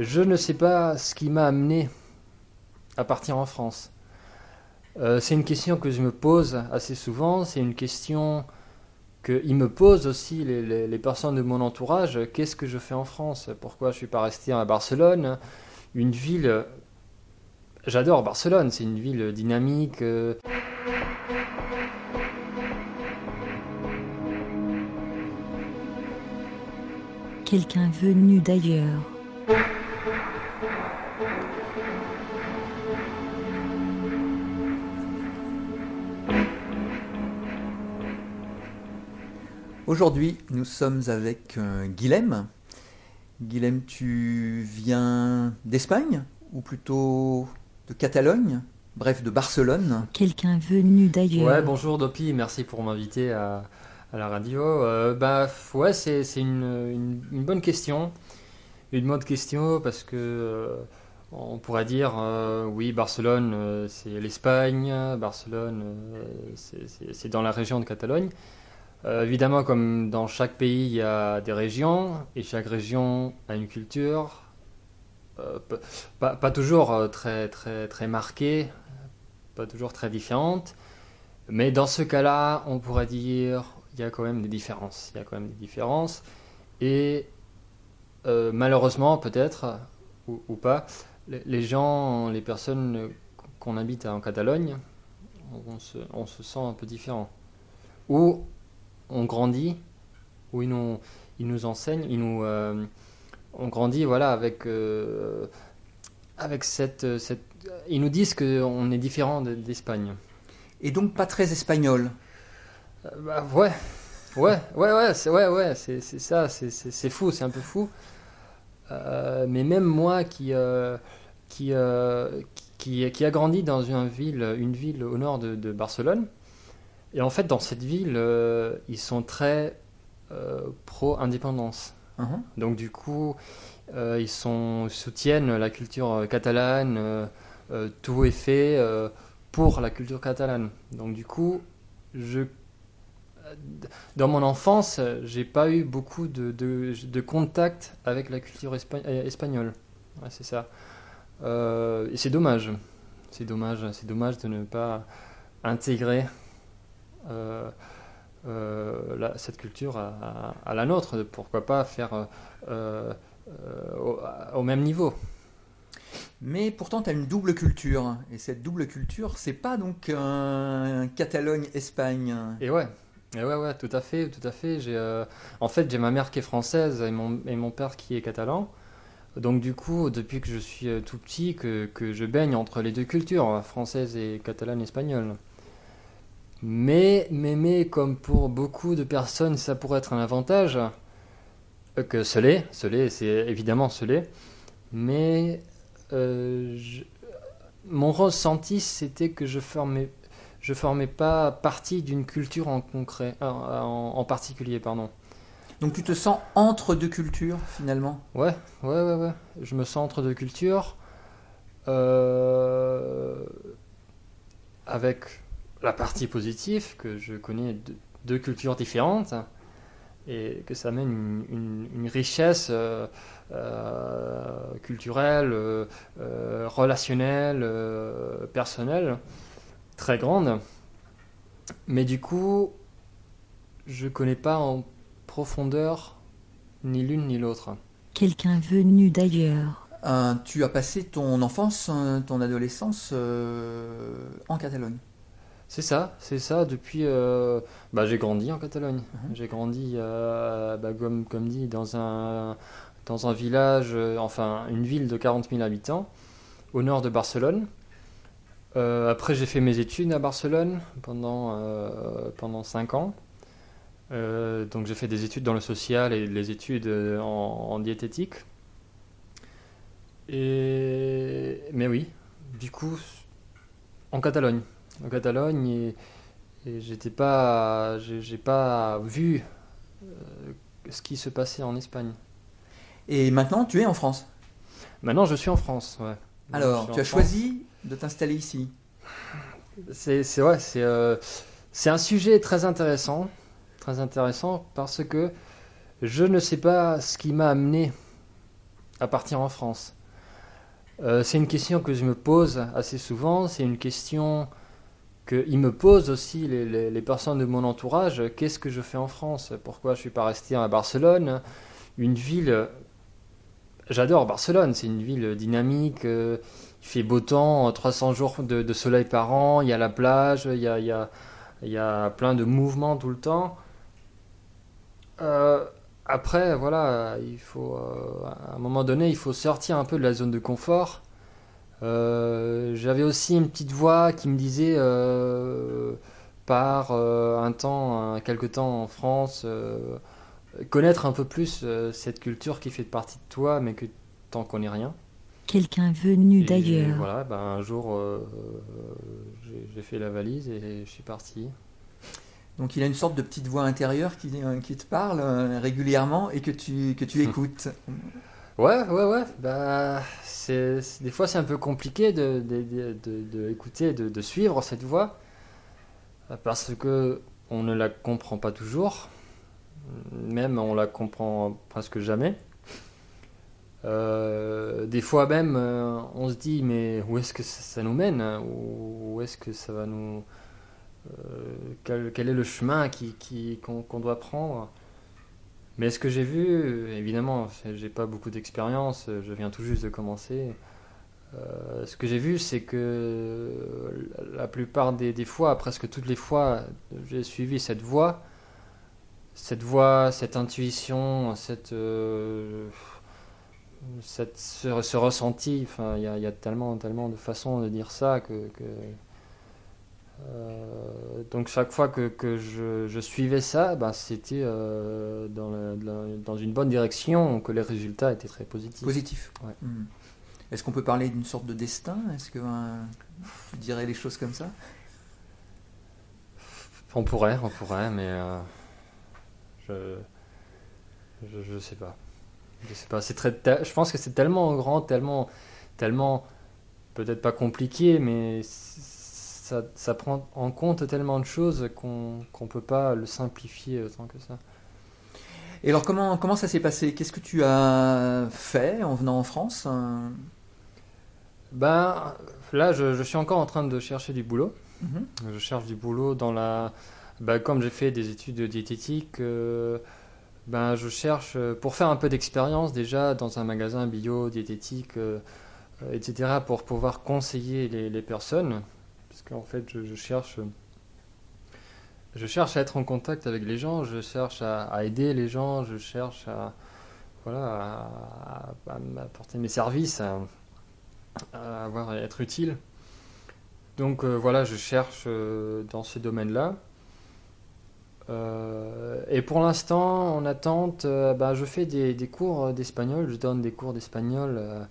Je ne sais pas ce qui m'a amené à partir en France. Euh, c'est une question que je me pose assez souvent. C'est une question qu'ils me posent aussi les, personnes de mon entourage. Qu'est-ce que je fais en France? Pourquoi je ne suis pas resté à Barcelone? Une ville. J'adore Barcelone, c'est une ville dynamique. Euh. Quelqu'un venu d'ailleurs. Aujourd'hui, nous sommes avec euh, Guilhem. Guilhem, tu viens d'Espagne ou plutôt de Catalogne Bref, de Barcelone. Quelqu'un venu d'ailleurs. Ouais, bonjour Dopi, merci pour m'inviter à, la radio. Euh, bah, ouais, c'est une, bonne question. Une bonne question parce que euh, on pourrait dire, oui, Barcelone, c'est l'Espagne, Barcelone, c'est dans la région de Catalogne. Euh, évidemment, comme dans chaque pays, il y a des régions, et chaque région a une culture, euh, pas, toujours euh, très, très, très marquée, pas toujours très différente, mais dans ce cas-là, on pourrait dire il y a quand même des différences. Il y a quand même des différences, et malheureusement, peut-être, ou, pas, les, gens, les personnes qu'on habite en Catalogne, on se, on se sent un peu différent. Ou on grandit, où ils nous, ils nous enseignent, ils nous, euh, on grandit voilà, avec, euh, avec cette, cette... Ils nous disent qu'on est différent d'Espagne. Et donc pas très espagnol euh, bah, Ouais, ouais, ouais, ouais, c'est ouais, ouais, c'est ça, c'est fou, c'est un peu fou. Mais même moi qui, qui, qui, qui, a grandi dans une ville, une ville au nord de Barcelone, et en fait, dans cette ville, euh, ils sont très euh, pro-indépendance. Uh-huh. Donc du coup, euh, ils sont, soutiennent la culture catalane, tout est fait pour la culture catalane. Donc du coup, je, dans mon enfance, j'ai pas eu beaucoup de, de, de, contact avec la culture espagnole. c'est ça. et c'est dommage. C'est dommage. C'est dommage de ne pas intégrer euh, euh, cette culture à, la nôtre. Pourquoi pas faire euh, au, même niveau mais pourtant, tu as une double culture. Et cette double culture, c'est pas donc un Catalogne-Espagne. Et ouais, et ouais, ouais, tout à fait, tout à fait. J'ai, en fait, j'ai ma mère qui est française et mon, et mon père qui est catalan. Donc du coup, depuis que je suis tout petit, que, que je baigne entre les deux cultures, française et catalane-espagnole. Mais, mais, mais, comme pour beaucoup de personnes, ça pourrait être un avantage, euh, que ce l'est, ce l'est, c'est évidemment ce l'est, mais euh, mon ressenti, c'était que je formais, je formais pas partie d'une culture en concret, euh, en, particulier, pardon. Donc tu te sens entre deux cultures finalement? Ouais, ouais, ouais, ouais. Je me sens entre deux cultures. avec la partie positive, que je connais deux, cultures différentes et que ça amène une, richesse euh, euh, culturelle, euh, relationnelle, personnelle très grande. Mais du coup, je connais pas en profondeur ni l'une ni l'autre. Quelqu'un venu d'ailleurs. tu as passé ton enfance, ton adolescence en Catalogne c'est ça, c'est ça. Depuis, euh, bah, j'ai grandi en Catalogne. Mhm. J'ai grandi, euh, bah, comme, comme dit, dans un, dans un village, euh, enfin une ville de 40 000 habitants, au nord de Barcelone. Après, j'ai fait mes études à Barcelone pendant, pendant 5 ans. donc, j'ai fait des études dans le social et des études en, en diététique. Et... Mais oui, du coup, en Catalogne en Catalogne et, j'étais pas, j'ai pas vu euh, ce qui se passait en Espagne. Et maintenant, tu es en France? Maintenant, je suis en France, ouais. Alors, tu as choisi de t'installer ici euh, c'est un sujet très intéressant, très intéressant parce que je ne sais pas ce qui m'a amené à partir en France Euh, C'est une question que je me pose assez souvent. C'est une question qu'ils me posent aussi les, les- personnes de mon entourage. Qu'est-ce que je fais en France? Pourquoi je suis pas resté à Barcelone? Une ville. J'adore Barcelone. C'est une ville dynamique. euh, il fait beau temps, 300 jours de, soleil par an. Il y a la plage. Il y a, il y a- il y a plein de mouvements tout le temps. Euh, après, voilà, il faut, euh, à un moment donné, il faut sortir un peu de la zone de confort. J'avais aussi une petite voix qui me disait, par un temps, un quelque temps en France, connaître un peu plus euh, cette culture qui fait partie de toi, mais que t'en connais rien. Quelqu'un venu Et d'ailleurs. Voilà, ben, un jour, euh, j'ai j'ai fait la valise et je suis parti. Donc il a une sorte de petite voix intérieure qui, euh, qui te parle euh, régulièrement et que tu, que tu écoutes. Ouais, ouais, ouais. Bah, c'est, c'est- des fois, c'est un peu compliqué de, de, de, de- de écouter, de, de suivre cette voix, parce que on ne la comprend pas toujours. Même, on la comprend presque jamais. Euh, des fois même, euh, on se dit, mais où est-ce que ça, nous mène hein, Où, où est-ce que ça va nous... euh, quel, est le chemin qu'on, doit prendre? Mais ce que j'ai vu, évidemment, j'ai pas beaucoup d'expérience, je viens tout juste de commencer. Ce que j'ai vu, c'est que la plupart des, des fois, presque toutes les fois, j'ai suivi cette voie, cette voie, cette intuition, cette, euh, cette- ce, ce ressenti. Enfin, il y a, il y a tellement, tellement de façons de dire ça que. que- euh, donc chaque fois que, que je, je suivais ça, bah, c'était euh, dans, dans une bonne direction, que les résultats étaient très positifs. Positif. Ouais. Hmm. Est-ce qu'on peut parler d'une sorte de destin? Est-ce que euh, tu dirais les choses comme ça? On pourrait, on pourrait, mais euh, je, je je sais pas. Je sais pas. C'est très. Je pense que c'est tellement grand, tellement, tellement peut-être pas compliqué, mais ça, ça prend en compte tellement de choses qu'on qu'on peut pas le simplifier autant que ça. Et alors comment, comment ça s'est passé? Qu'est-ce que tu as fait en venant en France? Ben là, je, je suis encore en train de chercher du boulot. Mhm. Je cherche du boulot dans la. Bah, comme j'ai fait des études de diététique, euh, ben, je cherche euh, pour faire un peu d'expérience déjà dans un magasin bio, diététique, euh, etc., pour pouvoir conseiller les, personnes. Parce qu'en fait, je, cherche. Je cherche à être en contact avec les gens, je cherche à, aider les gens, je cherche à, voilà, à, m'apporter mes services, à, avoir, à être utile. Donc euh, voilà, je cherche dans ce domaine-là. Euh, et pour l'instant, en attente, euh, bah, je fais des, cours d'espagnol, je donne des cours d'espagnol euh,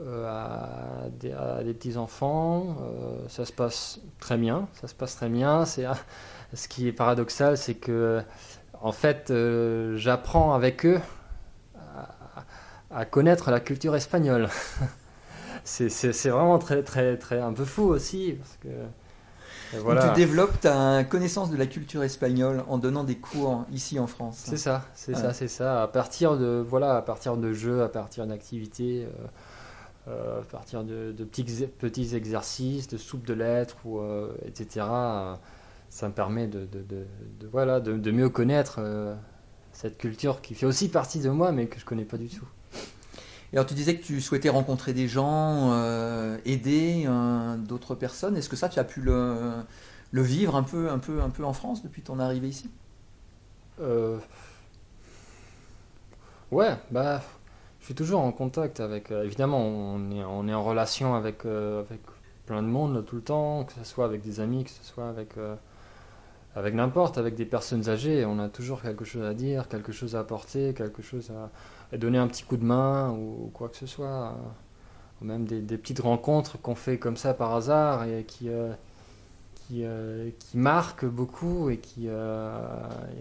euh, à, des, petits-enfants. Euh, ça se passe très bien, ça se passe très bien. C'est, euh, ce qui est paradoxal, c'est que en fait, euh, j'apprends avec eux à, à connaître la culture espagnole. c'est, vraiment très, très, très un peu fou aussi, parce que euh, voilà. tu développes ta connaissance de la culture espagnole en donnant des cours ici en France. C'est ça, c'est Ouais. ça, c'est ça. À partir de voilà, à partir de jeux, à partir d'activités, euh, euh, à partir de, de petits, petits exercices, de soupes de lettres ou euh, etc. ça me permet de, de, de- de- voilà de, mieux connaître cette culture qui fait aussi partie de moi, mais que je connais pas du tout. Alors tu disais que tu souhaitais rencontrer des gens, euh, aider euh, d'autres personnes. Est-ce que ça tu as pu le, vivre un peu, un, peu, un peu en France depuis ton arrivée ici? Euh, Ouais, bah, je suis toujours en contact avec. évidemment, on est, en relation avec, plein de monde tout le temps, que ce soit avec des amis, que ce soit avec, avec n'importe, avec des personnes âgées. On a toujours quelque chose à dire, quelque chose à apporter, quelque chose à donner un petit coup de main ou, quoi que ce soit. euh, ou même des, des petites rencontres qu'on fait comme ça par hasard et qui. euh, qui, euh, qui marquent beaucoup et qui euh,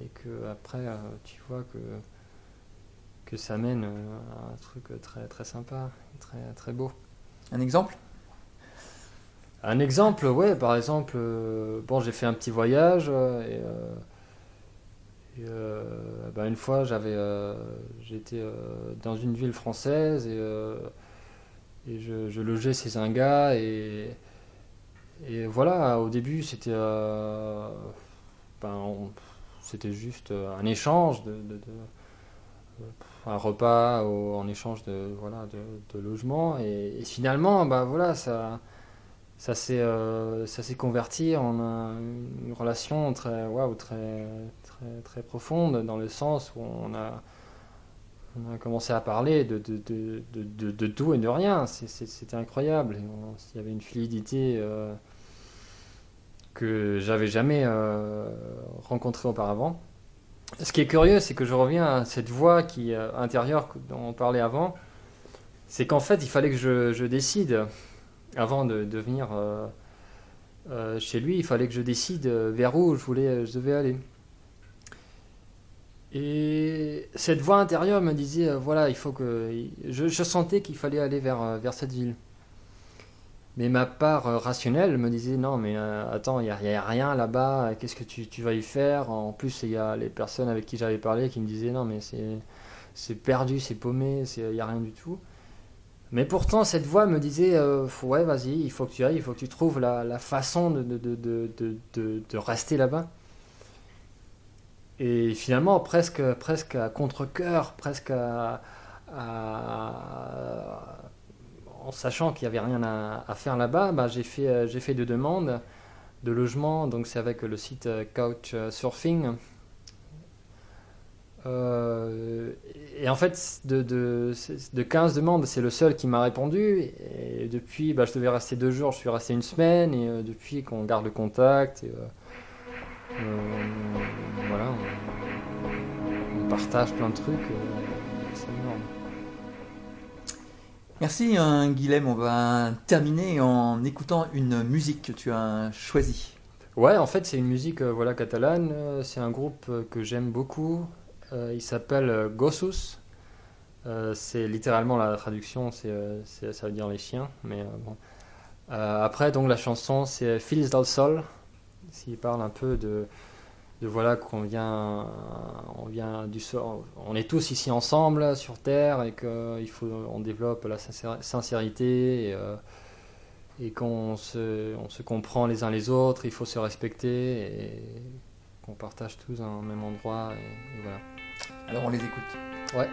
et que après euh, tu vois que que ça mène euh, à un truc très très sympa très très beau Un exemple? Un exemple ouais par exemple euh, bon j'ai fait un petit voyage euh, et, euh, Euh, bah, une fois, j'avais, euh, j'étais euh, dans une ville française et, je, je logeais chez un gars et, et voilà, au début, c'était, ben, c'était juste un échange de, un repas en échange de voilà de, de logement. Et, et finalement, bah voilà, ça ça s'est euh, ça s'est converti en un- une relation très waouh très très très profonde dans le sens où on a on a commencé à parler de, de, de, de, tout et de rien. C'était incroyable. Il y avait une fluidité euh, que j'avais jamais euh, rencontrée auparavant. Ce qui est curieux, c'est que je reviens à cette voix qui euh, intérieure dont on parlait avant. C'est qu'en fait, il fallait que je, je décide avant de, venir euh, euh, chez lui. Il fallait que je décide euh, vers où je voulais, je devais aller. Et cette voix intérieure me disait, voilà, il faut que... Je, sentais qu'il fallait aller vers, cette ville. Mais ma part rationnelle me disait, non, mais attends, il n'y a, rien là-bas, qu'est-ce que tu, tu vas y faire? En plus, il y a les personnes avec qui j'avais parlé qui me disaient, non, mais c'est perdu, c'est paumé, il n'y a rien du tout. Mais pourtant, cette voix me disait, euh, ouais, vas-y, il faut que tu ailles, il faut que tu trouves la, la façon de, rester là-bas. Et finalement, presque, presque à contre-coeur, presque à, en sachant qu'il n'y avait rien à, faire là-bas, bah, j'ai fait, euh, fait deux demandes de logement. Donc c'est avec le site euh, Couchsurfing. Euh, et en fait, de, de, de 15 demandes, c'est le seul qui m'a répondu. Et depuis, bah, je devais rester deux jours, je suis resté une semaine. Et euh, depuis qu'on garde le contact, et, euh, euh, voilà, on, on partage plein de trucs. c'est énorme. Merci hein, Guilhem, on va terminer en écoutant une musique que tu as choisie. Ouais, en fait, c'est une musique voilà, catalane. C'est un groupe que j'aime beaucoup. Euh, il s'appelle euh, Gossos. Euh, c'est littéralement la traduction, c'est, ça veut dire les chiens. Mais après, donc la chanson, c'est Fils del Sol. S'il parle un peu de, voilà qu'on vient, on vient du sol. On est tous ici ensemble sur Terre et qu'il faut, on développe la sincéri- sincérité. Et, qu'on se, comprend les uns les autres, il faut se respecter qu'on partage tous un même endroit. Et, et voilà. Alors on les écoute. Ouais.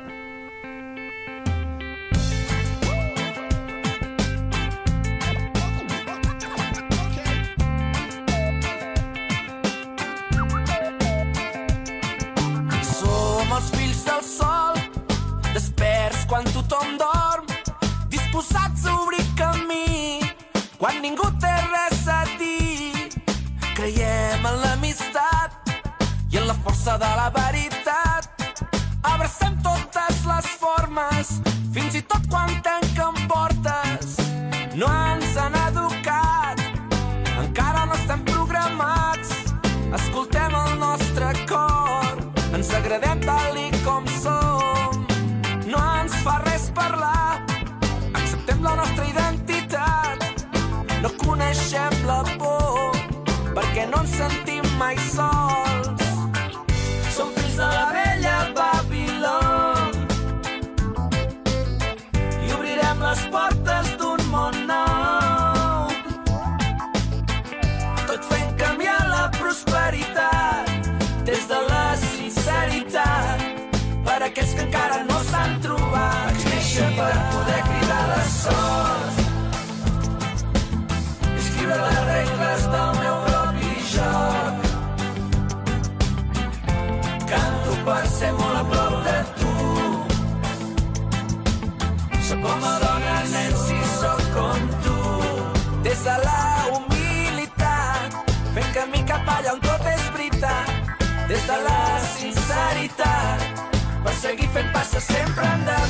agredan tal y como néixer per poder cridar les sort escriure les regles del meu propi joc. Canto per ser molt a prop de tu. Sóc com a dona, nen, si sóc com tu. Des de la humilitat, fent camí cap allà on tot és veritat. Des de la sinceritat, per seguir fent passes sempre endavant.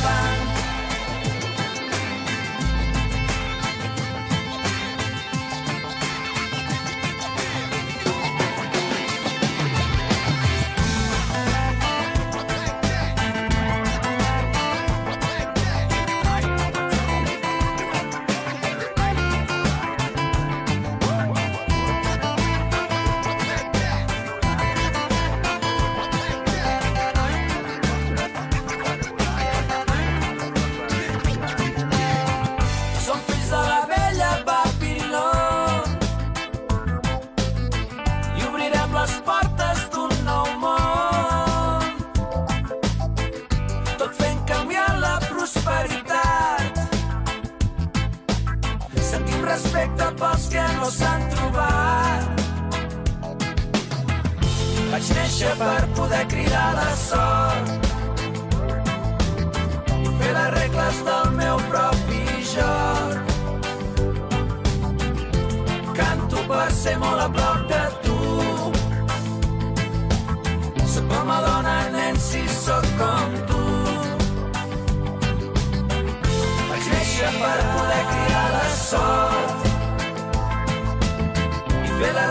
Sort i fer les